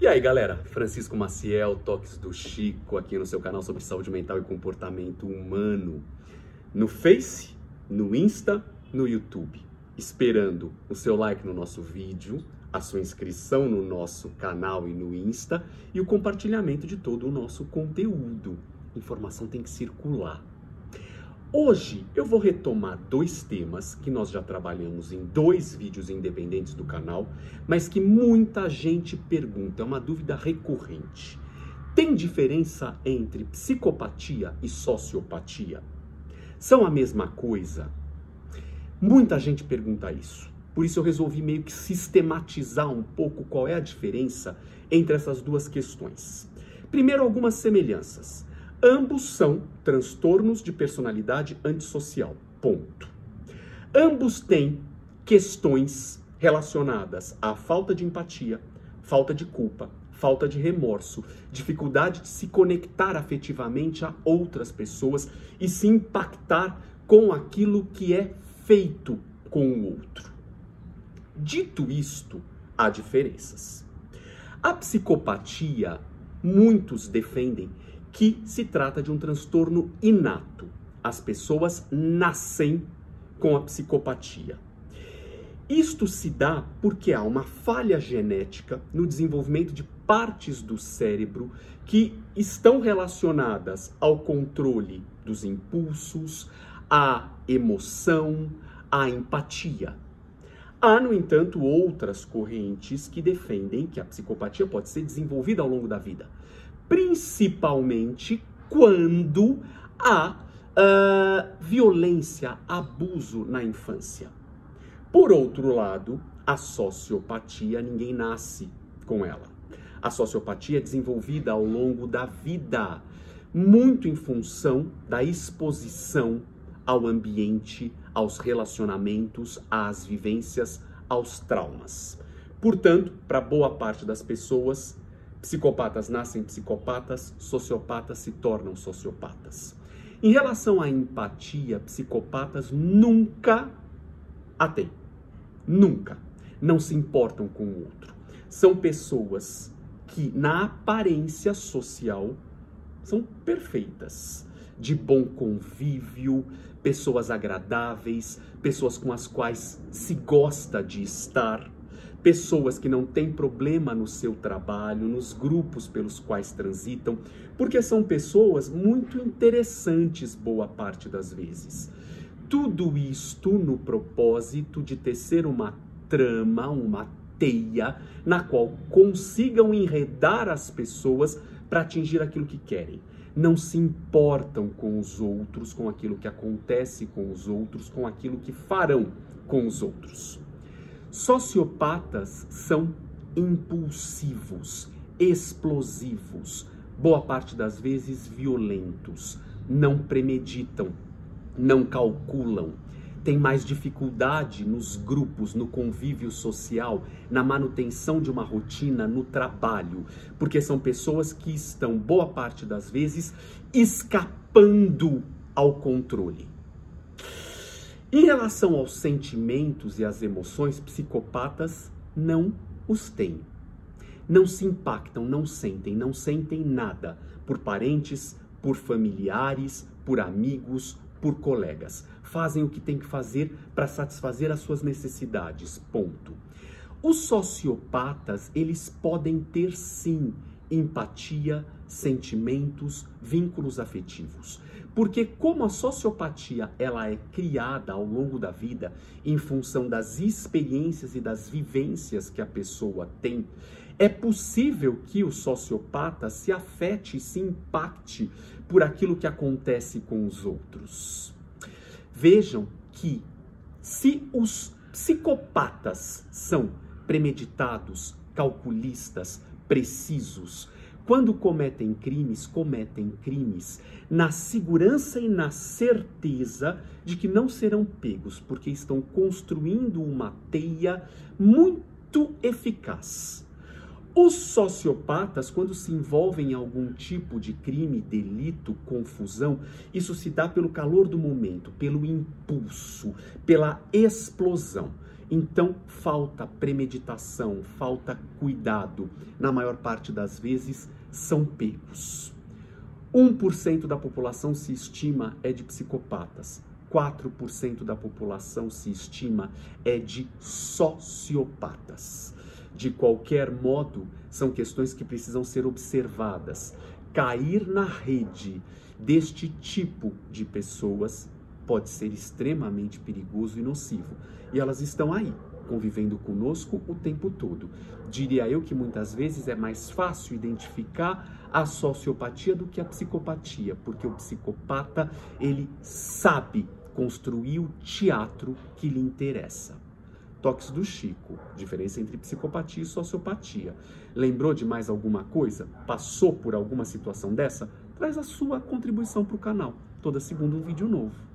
E aí galera, Francisco Maciel, Toques do Chico, aqui no seu canal sobre saúde mental e comportamento humano. No Face, no Insta, no YouTube. Esperando o seu like no nosso vídeo, a sua inscrição no nosso canal e no Insta e o compartilhamento de todo o nosso conteúdo. Informação tem que circular. Hoje eu vou retomar dois temas que nós já trabalhamos em dois vídeos independentes do canal, mas que muita gente pergunta, é uma dúvida recorrente. Tem diferença entre psicopatia e sociopatia? São a mesma coisa? Muita gente pergunta isso. Por isso eu resolvi meio que sistematizar um pouco qual é a diferença entre essas duas questões. Primeiro, algumas semelhanças. Ambos são transtornos de personalidade antissocial. Ponto. Ambos têm questões relacionadas à falta de empatia, falta de culpa, falta de remorso, dificuldade de se conectar afetivamente a outras pessoas e se impactar com aquilo que é feito com o outro. Dito isto, há diferenças. A psicopatia, muitos defendem que se trata de um transtorno inato. As pessoas nascem com a psicopatia. Isto se dá porque há uma falha genética no desenvolvimento de partes do cérebro que estão relacionadas ao controle dos impulsos, à emoção, à empatia. Há, no entanto, outras correntes que defendem que a psicopatia pode ser desenvolvida ao longo da vida principalmente quando há uh, violência, abuso na infância. Por outro lado, a sociopatia, ninguém nasce com ela. A sociopatia é desenvolvida ao longo da vida, muito em função da exposição ao ambiente, aos relacionamentos, às vivências, aos traumas. Portanto, para boa parte das pessoas, Psicopatas nascem psicopatas, sociopatas se tornam sociopatas. Em relação à empatia, psicopatas nunca a têm. Nunca. Não se importam com o outro. São pessoas que, na aparência social, são perfeitas. De bom convívio, pessoas agradáveis, pessoas com as quais se gosta de estar pessoas que não têm problema no seu trabalho, nos grupos pelos quais transitam, porque são pessoas muito interessantes boa parte das vezes. Tudo isto no propósito de tecer uma trama, uma teia na qual consigam enredar as pessoas para atingir aquilo que querem. Não se importam com os outros, com aquilo que acontece com os outros, com aquilo que farão com os outros. Sociopatas são impulsivos, explosivos, boa parte das vezes violentos, não premeditam, não calculam, têm mais dificuldade nos grupos, no convívio social, na manutenção de uma rotina, no trabalho, porque são pessoas que estão, boa parte das vezes, escapando ao controle. Em relação aos sentimentos e às emoções, psicopatas não os têm. Não se impactam, não sentem, não sentem nada por parentes, por familiares, por amigos, por colegas. Fazem o que tem que fazer para satisfazer as suas necessidades. Ponto. Os sociopatas, eles podem ter sim empatia, sentimentos, vínculos afetivos. Porque como a sociopatia ela é criada ao longo da vida em função das experiências e das vivências que a pessoa tem, é possível que o sociopata se afete e se impacte por aquilo que acontece com os outros. Vejam que se os psicopatas são premeditados, calculistas, precisos, quando cometem crimes, cometem crimes na segurança e na certeza de que não serão pegos, porque estão construindo uma teia muito eficaz. Os sociopatas, quando se envolvem em algum tipo de crime, delito, confusão, isso se dá pelo calor do momento, pelo impulso, pela explosão. Então falta premeditação, falta cuidado. Na maior parte das vezes são pegos. 1% da população se estima é de psicopatas. 4% da população se estima é de sociopatas. De qualquer modo, são questões que precisam ser observadas. Cair na rede deste tipo de pessoas pode ser extremamente perigoso e nocivo. E elas estão aí, convivendo conosco o tempo todo. Diria eu que muitas vezes é mais fácil identificar a sociopatia do que a psicopatia, porque o psicopata, ele sabe construir o teatro que lhe interessa. Toques do Chico, diferença entre psicopatia e sociopatia. Lembrou de mais alguma coisa? Passou por alguma situação dessa? Traz a sua contribuição para o canal. Toda segunda um vídeo novo.